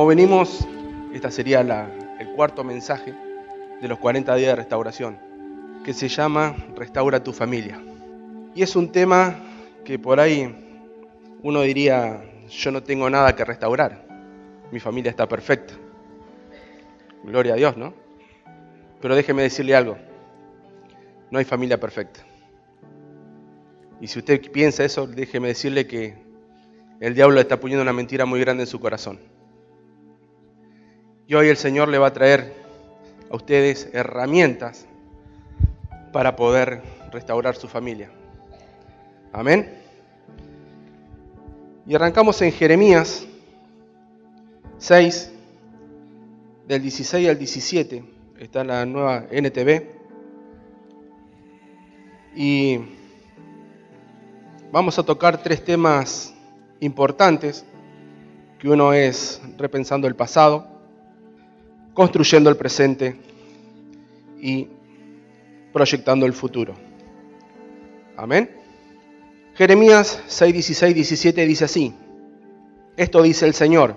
Como venimos, esta sería el cuarto mensaje de los 40 días de restauración, que se llama Restaura tu familia. Y es un tema que por ahí uno diría, yo no tengo nada que restaurar, mi familia está perfecta. Gloria a Dios, ¿no? Pero déjeme decirle algo, no hay familia perfecta. Y si usted piensa eso, déjeme decirle que el diablo está poniendo una mentira muy grande en su corazón. Y hoy el Señor le va a traer a ustedes herramientas para poder restaurar su familia. Amén. Y arrancamos en Jeremías 6, del 16 al 17. Está la nueva NTV. Y vamos a tocar tres temas importantes, que uno es repensando el pasado, construyendo el presente y proyectando el futuro. Amén. Jeremías 6, 16, 17 dice así, esto dice el Señor,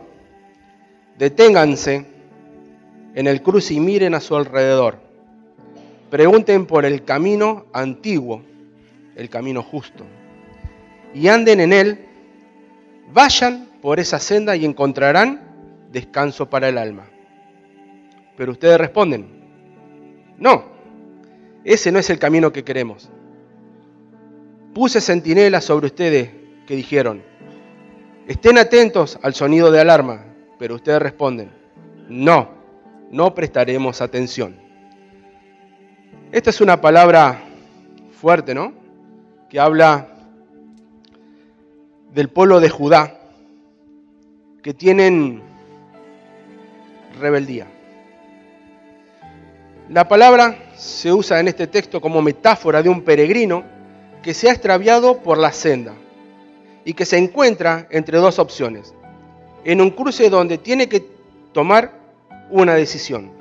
deténganse en el cruce y miren a su alrededor, pregunten por el camino antiguo, el camino justo, y anden en él, vayan por esa senda y encontrarán descanso para el alma. Pero ustedes responden, no, ese no es el camino que queremos. Puse centinelas sobre ustedes que dijeron, estén atentos al sonido de alarma, pero ustedes responden, no, no prestaremos atención. Esta es una palabra fuerte, ¿no? Que habla del pueblo de Judá, que tienen rebeldía. La palabra se usa en este texto como metáfora de un peregrino que se ha extraviado por la senda y que se encuentra entre dos opciones, en un cruce donde tiene que tomar una decisión.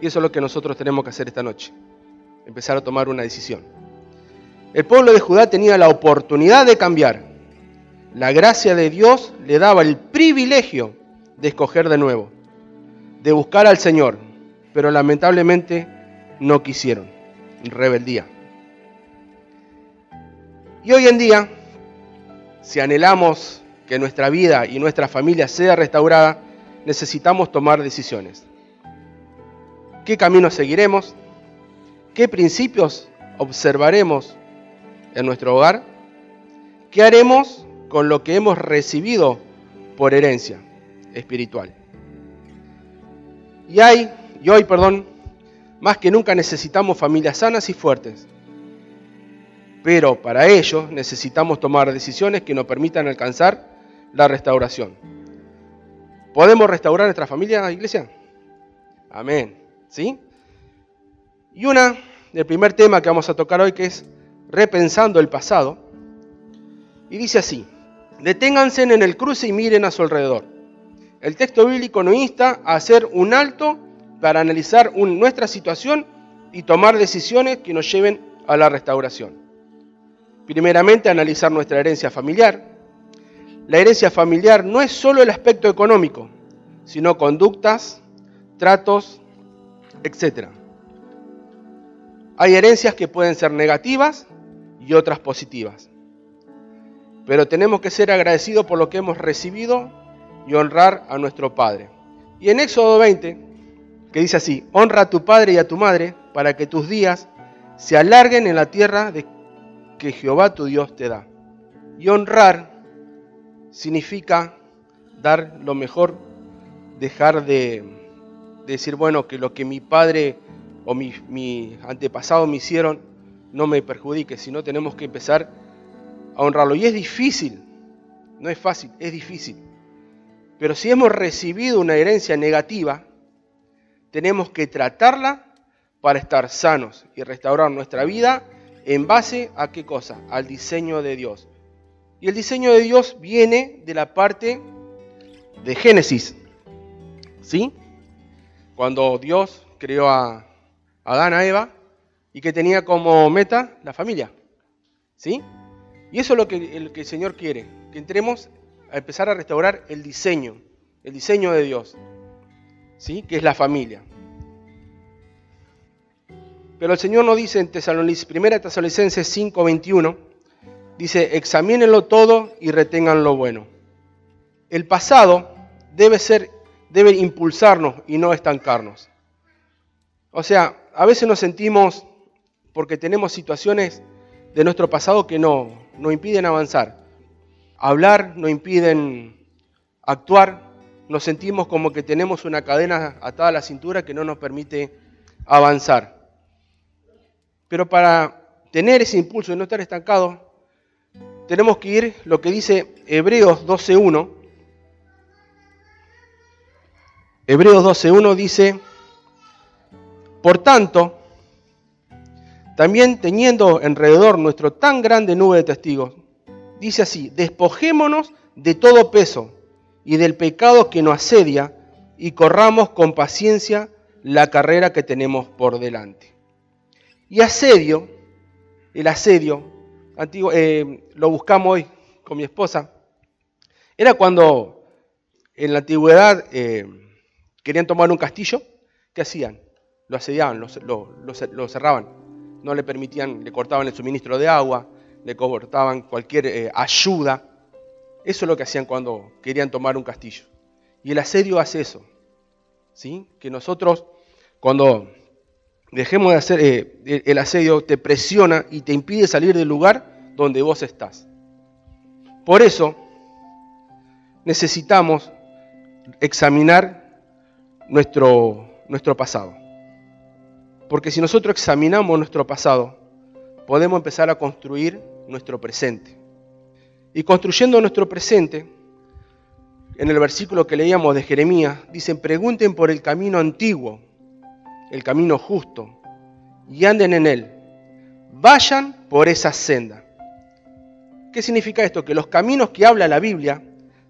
Y eso es lo que nosotros tenemos que hacer esta noche, empezar a tomar una decisión. El pueblo de Judá tenía la oportunidad de cambiar. La gracia de Dios le daba el privilegio de escoger de nuevo, de buscar al Señor, pero lamentablemente no quisieron. Rebeldía. Y hoy en día, si anhelamos que nuestra vida y nuestra familia sea restaurada, necesitamos tomar decisiones. ¿Qué camino seguiremos? ¿Qué principios observaremos en nuestro hogar? ¿Qué haremos con lo que hemos recibido por herencia espiritual? Y hay, y hoy, perdón, más que nunca necesitamos familias sanas y fuertes. Pero para ello necesitamos tomar decisiones que nos permitan alcanzar la restauración. ¿Podemos restaurar nuestra familia, iglesia? Amén. ¿Sí? Y una, el primer tema que vamos a tocar hoy, que es repensando el pasado. Y dice así, deténganse en el cruce y miren a su alrededor. El texto bíblico nos insta a hacer un alto para analizar nuestra situación y tomar decisiones que nos lleven a la restauración. Primeramente, analizar nuestra herencia familiar. La herencia familiar no es solo el aspecto económico, sino conductas, tratos, etc. Hay herencias que pueden ser negativas y otras positivas. Pero tenemos que ser agradecidos por lo que hemos recibido y honrar a nuestro Padre. Y en Éxodo 20, que dice así, honra a tu padre y a tu madre para que tus días se alarguen en la tierra que Jehová tu Dios te da. Y honrar significa dar lo mejor, dejar de, decir, bueno, que lo que mi padre o mi, mi antepasado me hicieron no me perjudique, sino tenemos que empezar a honrarlo. Y es difícil, no es fácil, es difícil. Pero si hemos recibido una herencia negativa, tenemos que tratarla para estar sanos y restaurar nuestra vida en base a qué cosa? Al diseño de Dios. Y el diseño de Dios viene de la parte de Génesis. ¿Sí? Cuando Dios creó a Adán, a Eva, y que tenía como meta la familia. ¿Sí? Y eso es lo que el, que el Señor quiere, que entremos a empezar a restaurar el diseño el diseño de Dios, ¿sí? que es la familia. Pero el Señor nos dice en 1 Tesalonicenses 5:21, dice, examínenlo todo y retengan lo bueno. El pasado debe ser, debe impulsarnos y no estancarnos. O sea, a veces nos sentimos, porque tenemos situaciones de nuestro pasado que no, nos impiden avanzar. Hablar nos impiden actuar, nos sentimos como que tenemos una cadena atada a la cintura que no nos permite avanzar. Pero para tener ese impulso y no estar estancados, tenemos que ir lo que dice Hebreos 12.1. Hebreos 12.1 dice, por tanto, también teniendo alrededor nuestro tan grande nube de testigos, dice así, despojémonos de todo peso y del pecado que nos asedia y corramos con paciencia la carrera que tenemos por delante. Y asedio, el asedio, antiguo, eh, lo buscamos hoy con mi esposa, era cuando en la antigüedad eh, querían tomar un castillo, ¿qué hacían? Lo asediaban, lo, cerraban, no le permitían, le cortaban el suministro de agua, le cortaban cualquier eh, ayuda. Eso es lo que hacían cuando querían tomar un castillo. Y el asedio hace eso. ¿sí? Que nosotros, cuando dejemos de hacer eh, el asedio, te presiona y te impide salir del lugar donde vos estás. Por eso necesitamos examinar nuestro, nuestro pasado. Porque si nosotros examinamos nuestro pasado, podemos empezar a construir nuestro presente. Y construyendo nuestro presente, en el versículo que leíamos de Jeremías, dicen, pregunten por el camino antiguo el camino justo, y anden en él. Vayan por esa senda. ¿Qué significa esto? Que los caminos que habla la Biblia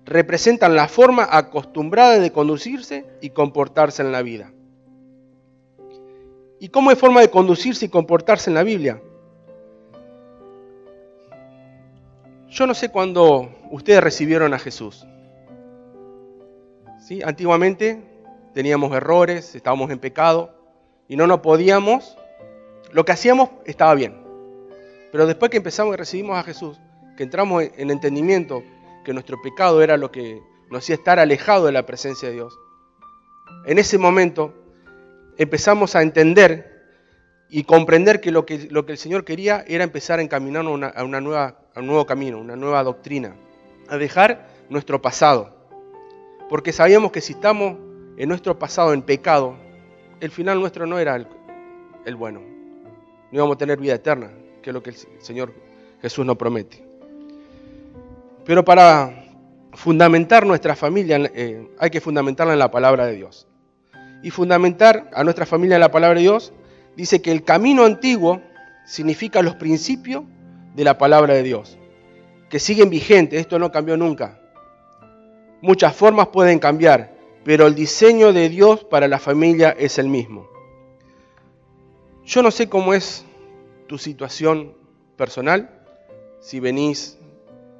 representan la forma acostumbrada de conducirse y comportarse en la vida. ¿Y cómo es forma de conducirse y comportarse en la Biblia? Yo no sé cuándo ustedes recibieron a Jesús. ¿Sí? Antiguamente teníamos errores, estábamos en pecado, y no nos podíamos, lo que hacíamos estaba bien. Pero después que empezamos y recibimos a Jesús, que entramos en entendimiento que nuestro pecado era lo que nos hacía estar alejado de la presencia de Dios, en ese momento empezamos a entender y comprender que lo que, lo que el Señor quería era empezar a encaminarnos a, una nueva, a un nuevo camino, una nueva doctrina, a dejar nuestro pasado. Porque sabíamos que si estamos en nuestro pasado en pecado, el final nuestro no era el, bueno. No íbamos a tener vida eterna, que es lo que el Señor Jesús nos promete. Pero para fundamentar nuestra familia, eh, hay que fundamentarla en la palabra de Dios. Y fundamentar a nuestra familia en la palabra de Dios dice que el camino antiguo significa los principios de la palabra de Dios, que siguen vigentes, esto no cambió nunca. Muchas formas pueden cambiar, pero el diseño de Dios para la familia es el mismo. Yo no sé cómo es tu situación personal, si venís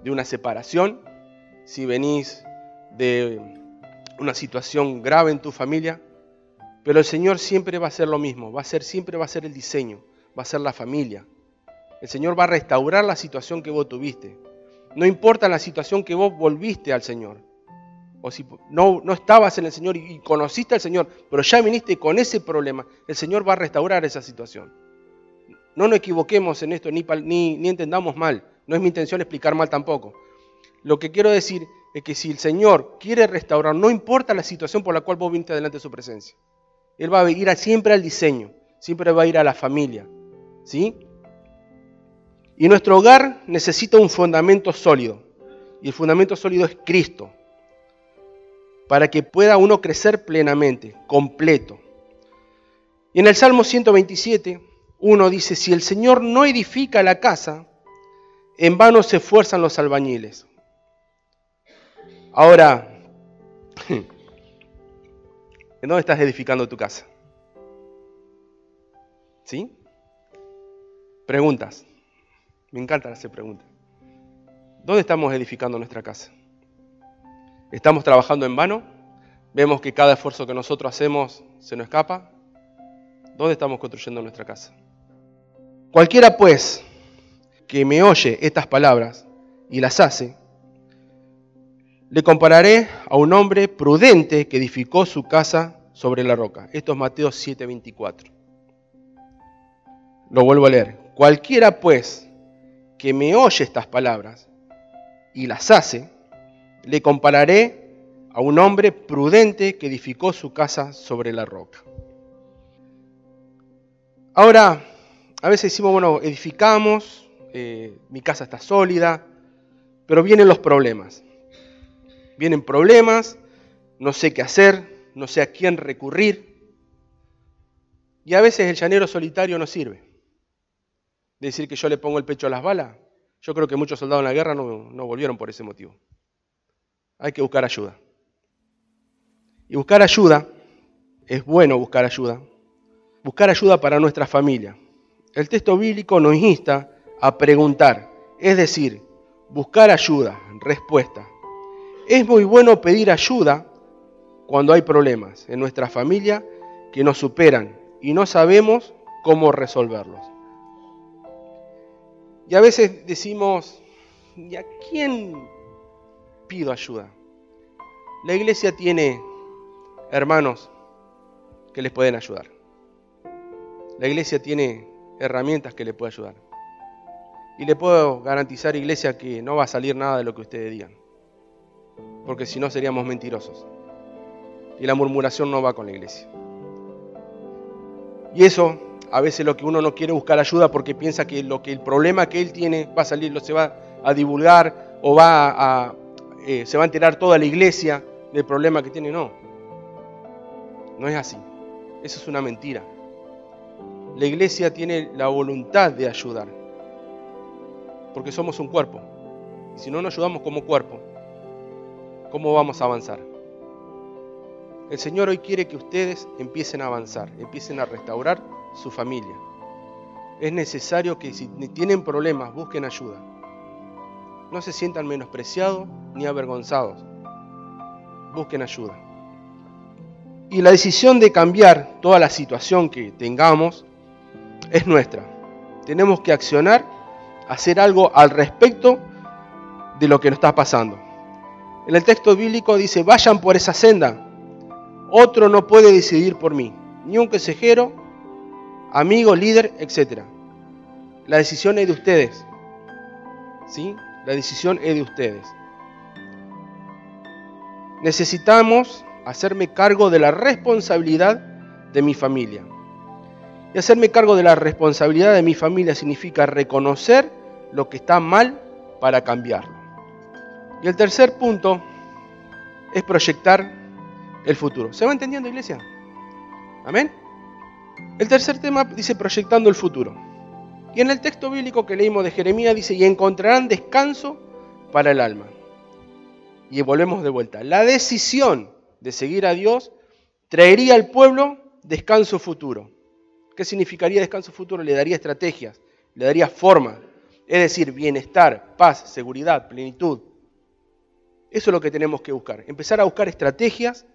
de una separación, si venís de una situación grave en tu familia, pero el Señor siempre va a ser lo mismo, va a ser siempre va a ser el diseño, va a ser la familia. El Señor va a restaurar la situación que vos tuviste. No importa la situación que vos volviste al Señor o si no, no estabas en el Señor y, conociste al Señor, pero ya viniste con ese problema, el Señor va a restaurar esa situación. No nos equivoquemos en esto, ni, ni, ni entendamos mal. No es mi intención explicar mal tampoco. Lo que quiero decir es que si el Señor quiere restaurar, no importa la situación por la cual vos viniste delante de su presencia. Él va a ir siempre al diseño, siempre va a ir a la familia. ¿Sí? Y nuestro hogar necesita un fundamento sólido. Y el fundamento sólido es Cristo para que pueda uno crecer plenamente, completo. Y en el Salmo 127, uno dice, si el Señor no edifica la casa, en vano se esfuerzan los albañiles. Ahora, ¿en dónde estás edificando tu casa? ¿Sí? Preguntas. Me encanta hacer preguntas. ¿Dónde estamos edificando nuestra casa? ¿Estamos trabajando en vano? vemos que cada esfuerzo que nosotros hacemos se nos escapa, ¿dónde estamos construyendo nuestra casa? Cualquiera pues que me oye estas palabras y las hace, le compararé a un hombre prudente que edificó su casa sobre la roca. Esto es Mateo 7:24. Lo vuelvo a leer. Cualquiera pues que me oye estas palabras y las hace, le compararé a un hombre prudente que edificó su casa sobre la roca. Ahora, a veces decimos, bueno, edificamos, eh, mi casa está sólida, pero vienen los problemas. Vienen problemas, no sé qué hacer, no sé a quién recurrir. Y a veces el llanero solitario no sirve. Decir que yo le pongo el pecho a las balas. Yo creo que muchos soldados en la guerra no, no volvieron por ese motivo. Hay que buscar ayuda. Y buscar ayuda, es bueno buscar ayuda. Buscar ayuda para nuestra familia. El texto bíblico nos insta a preguntar, es decir, buscar ayuda, respuesta. Es muy bueno pedir ayuda cuando hay problemas en nuestra familia que nos superan y no sabemos cómo resolverlos. Y a veces decimos, ¿y a quién pido ayuda? La iglesia tiene hermanos que les pueden ayudar. La iglesia tiene herramientas que le pueden ayudar. Y le puedo garantizar, iglesia, que no va a salir nada de lo que ustedes digan porque si no seríamos mentirosos. Y la murmuración no va con la iglesia. Y eso, a veces lo que uno no quiere buscar ayuda porque piensa que lo que el problema que él tiene va a salir, se va a divulgar o va eh, se va a enterar toda la iglesia del problema que tiene. No, no es así. Eso es una mentira. La iglesia tiene la voluntad de ayudar, porque somos un cuerpo. Y si no nos ayudamos como cuerpo, ¿Cómo vamos a avanzar? El Señor hoy quiere que ustedes empiecen a avanzar, empiecen a restaurar su familia. Es necesario que si tienen problemas busquen ayuda. No se sientan menospreciados ni avergonzados. Busquen ayuda. Y la decisión de cambiar toda la situación que tengamos es nuestra. Tenemos que accionar, hacer algo al respecto de lo que nos está pasando. En el texto bíblico dice, vayan por esa senda. Otro no puede decidir por mí, ni un consejero, amigo, líder, etc. La decisión es de ustedes. ¿Sí? La decisión es de ustedes. Necesitamos hacerme cargo de la responsabilidad de mi familia. Y hacerme cargo de la responsabilidad de mi familia significa reconocer lo que está mal para cambiarlo. Y el tercer punto es proyectar el futuro. ¿Se va entendiendo, iglesia? Amén. El tercer tema dice proyectando el futuro. Y en el texto bíblico que leímos de Jeremías dice, y encontrarán descanso para el alma. Y volvemos de vuelta. La decisión de seguir a Dios traería al pueblo descanso futuro. ¿Qué significaría descanso futuro? Le daría estrategias, le daría forma, es decir, bienestar, paz, seguridad, plenitud, eso es lo que tenemos que buscar. Empezar a buscar estrategias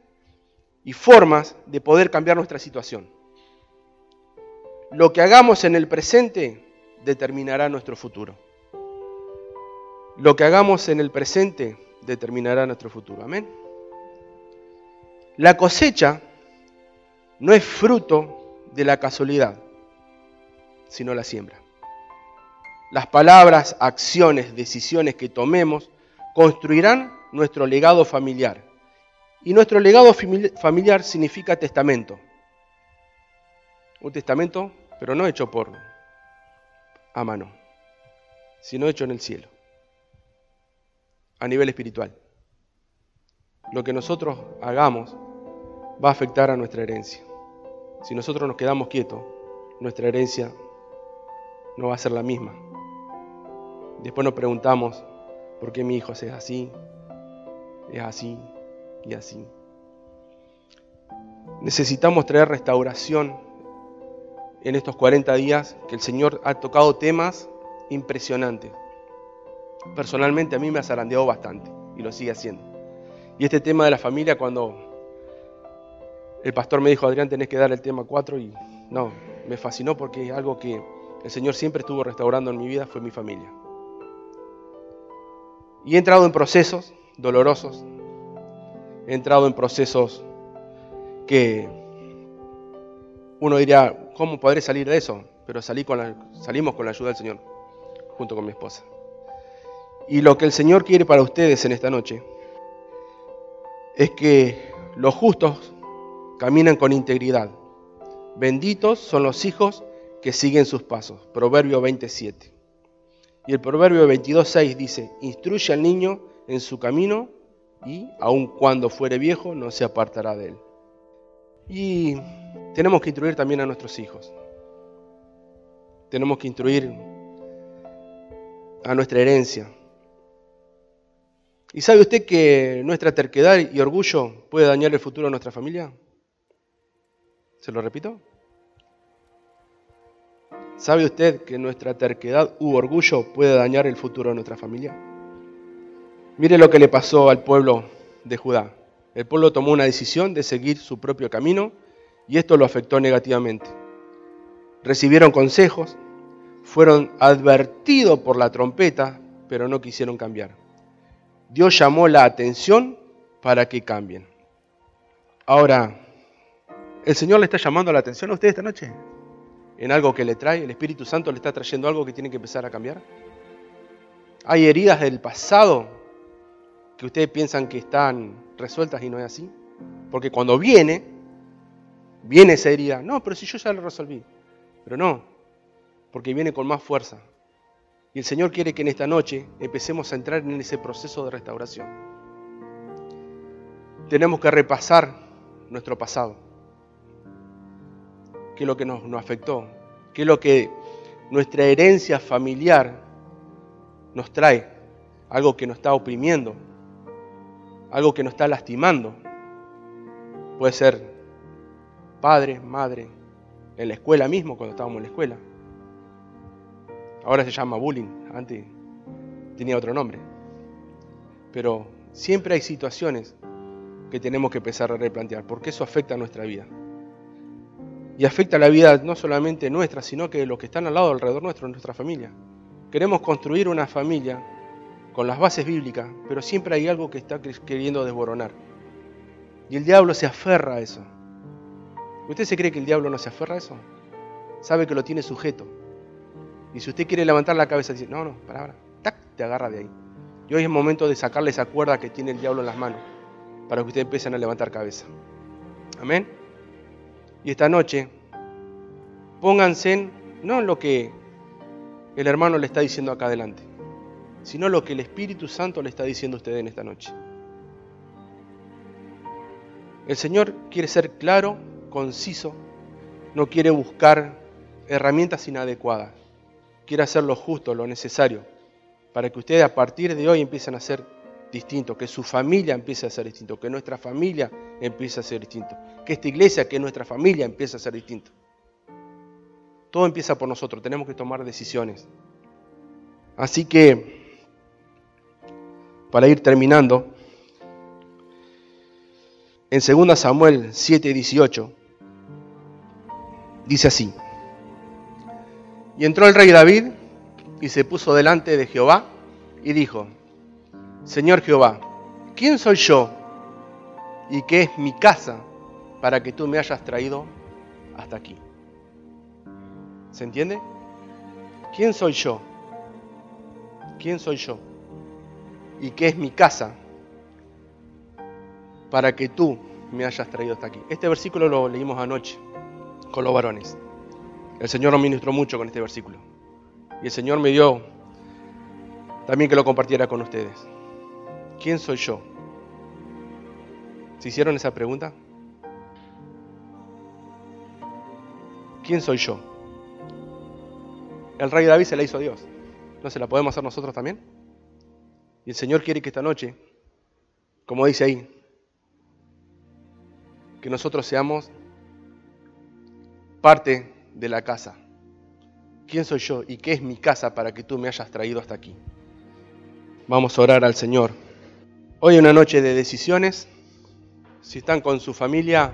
y formas de poder cambiar nuestra situación. Lo que hagamos en el presente determinará nuestro futuro. Lo que hagamos en el presente determinará nuestro futuro. Amén. La cosecha no es fruto de la casualidad, sino la siembra. Las palabras, acciones, decisiones que tomemos construirán nuestro legado familiar. Y nuestro legado familiar significa testamento. Un testamento, pero no hecho por a mano, sino hecho en el cielo, a nivel espiritual. Lo que nosotros hagamos va a afectar a nuestra herencia. Si nosotros nos quedamos quietos, nuestra herencia no va a ser la misma. Después nos preguntamos, ¿por qué mi hijo es así? es así y así. Necesitamos traer restauración en estos 40 días que el Señor ha tocado temas impresionantes. Personalmente a mí me ha zarandeado bastante y lo sigue haciendo. Y este tema de la familia cuando El pastor me dijo, Adrián, tenés que dar el tema 4 y no, me fascinó porque algo que el Señor siempre estuvo restaurando en mi vida fue mi familia. Y he entrado en procesos dolorosos, he entrado en procesos que uno diría, ¿cómo podré salir de eso? Pero salí con la, salimos con la ayuda del Señor, junto con mi esposa. Y lo que el Señor quiere para ustedes en esta noche es que los justos caminan con integridad. Benditos son los hijos que siguen sus pasos. Proverbio 27. Y el Proverbio 22.6 dice, instruye al niño en su camino y aun cuando fuere viejo no se apartará de él. Y tenemos que instruir también a nuestros hijos. Tenemos que instruir a nuestra herencia. ¿Y sabe usted que nuestra terquedad y orgullo puede dañar el futuro de nuestra familia? ¿Se lo repito? ¿Sabe usted que nuestra terquedad u orgullo puede dañar el futuro de nuestra familia? Mire lo que le pasó al pueblo de Judá. El pueblo tomó una decisión de seguir su propio camino y esto lo afectó negativamente. Recibieron consejos, fueron advertidos por la trompeta, pero no quisieron cambiar. Dios llamó la atención para que cambien. Ahora, ¿el Señor le está llamando la atención a usted esta noche? en algo que le trae, el Espíritu Santo le está trayendo algo que tiene que empezar a cambiar. Hay heridas del pasado que ustedes piensan que están resueltas y no es así. Porque cuando viene, viene esa herida. No, pero si yo ya lo resolví. Pero no, porque viene con más fuerza. Y el Señor quiere que en esta noche empecemos a entrar en ese proceso de restauración. Tenemos que repasar nuestro pasado qué es lo que nos, afectó, qué es lo que nuestra herencia familiar nos trae, algo que nos está oprimiendo, algo que nos está lastimando. Puede ser padre, madre, en la escuela mismo, cuando estábamos en la escuela. Ahora se llama bullying, antes tenía otro nombre. Pero siempre hay situaciones que tenemos que empezar a replantear, porque eso afecta a nuestra vida y afecta la vida no solamente nuestra, sino que de los que están al lado, alrededor nuestro, nuestra familia. Queremos construir una familia con las bases bíblicas, pero siempre hay algo que está queriendo desboronar. Y el diablo se aferra a eso. ¿Usted se cree que el diablo no se aferra a eso? Sabe que lo tiene sujeto. Y si usted quiere levantar la cabeza decir, no, no, para, para, tac, te agarra de ahí. Y hoy es momento de sacarle esa cuerda que tiene el diablo en las manos, para que ustedes empiecen a levantar cabeza. Amén. Y esta noche, pónganse en, no en lo que el hermano le está diciendo acá adelante, sino lo que el Espíritu Santo le está diciendo a ustedes en esta noche. El Señor quiere ser claro, conciso, no quiere buscar herramientas inadecuadas, quiere hacer lo justo, lo necesario, para que ustedes a partir de hoy empiecen a ser distinto, que su familia empiece a ser distinto, que nuestra familia empiece a ser distinto, que esta iglesia, que nuestra familia empiece a ser distinto. Todo empieza por nosotros, tenemos que tomar decisiones. Así que, para ir terminando, en 2 Samuel 7, 18, dice así, y entró el rey David y se puso delante de Jehová y dijo, Señor Jehová, ¿quién soy yo y qué es mi casa para que tú me hayas traído hasta aquí? ¿Se entiende? ¿Quién soy yo? ¿Quién soy yo? ¿Y qué es mi casa para que tú me hayas traído hasta aquí? Este versículo lo leímos anoche con los varones. El Señor nos ministró mucho con este versículo. Y el Señor me dio también que lo compartiera con ustedes. ¿quién soy yo? ¿Se hicieron esa pregunta? ¿Quién soy yo? El rey David se la hizo a Dios. ¿No se la podemos hacer nosotros también? Y el Señor quiere que esta noche, como dice ahí, que nosotros seamos parte de la casa. ¿Quién soy yo y qué es mi casa para que tú me hayas traído hasta aquí? Vamos a orar al Señor. Hoy una noche de decisiones. Si están con su familia,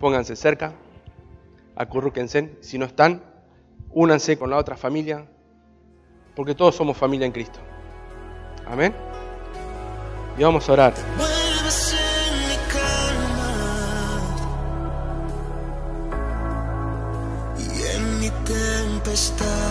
pónganse cerca, acurrúquense. Si no están, únanse con la otra familia, porque todos somos familia en Cristo. Amén. Y vamos a orar. Stop.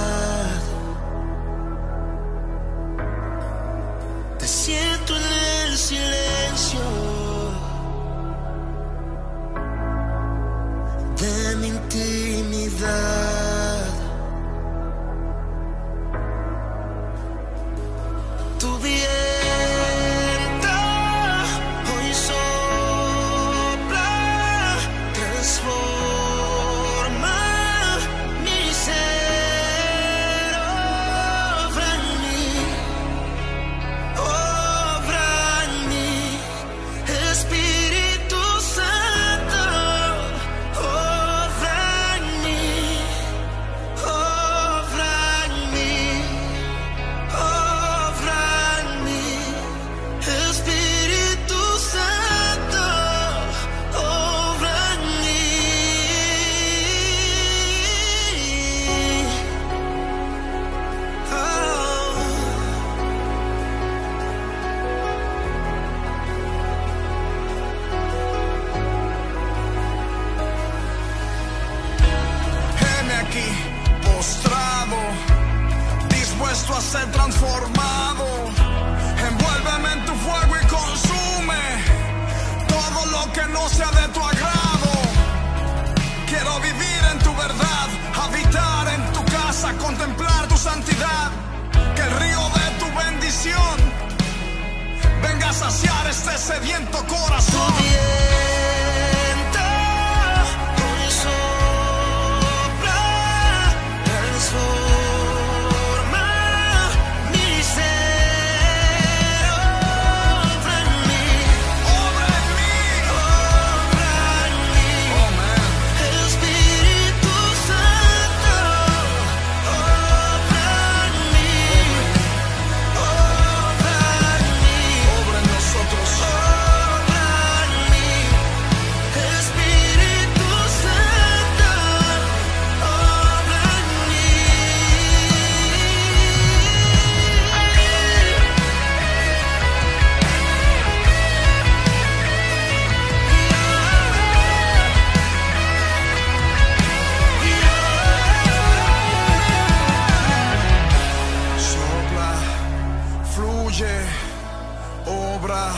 obra,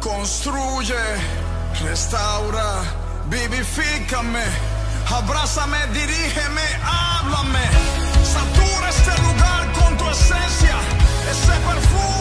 construye, restaura, vivifícame, abrázame, dirígeme, háblame, satura este lugar con tu esencia, ese perfume.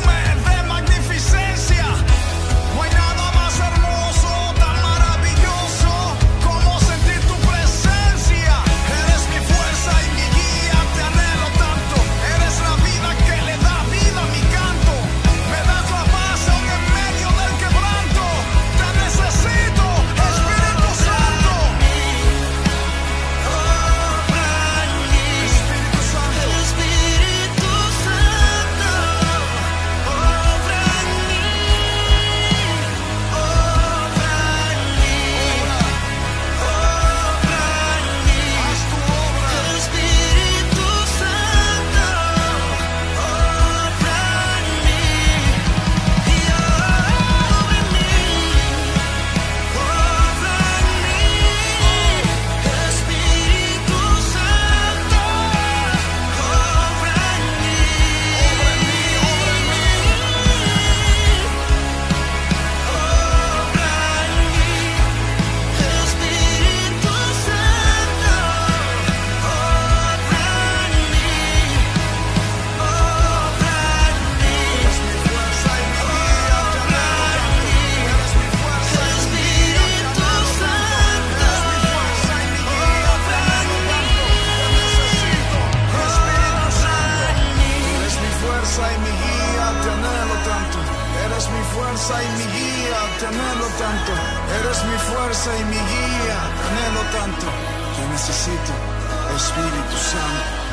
te anhelo tanto, eres mi fuerza y mi guía, anhelo tanto, te necesito, Espíritu Santo.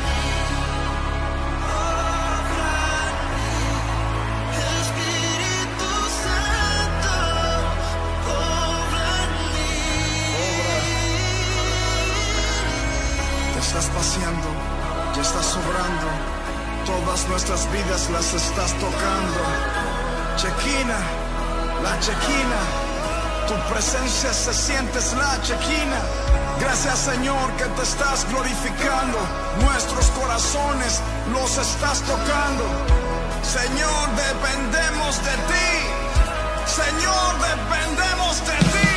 estás paseando, ya estás sobrando. Todas nuestras vidas las estás tocando. Chequina la chequina. Tu presencia se siente es la chequina. Gracias Señor que te estás glorificando. Nuestros corazones los estás tocando. Señor, dependemos de ti. Señor, dependemos de ti.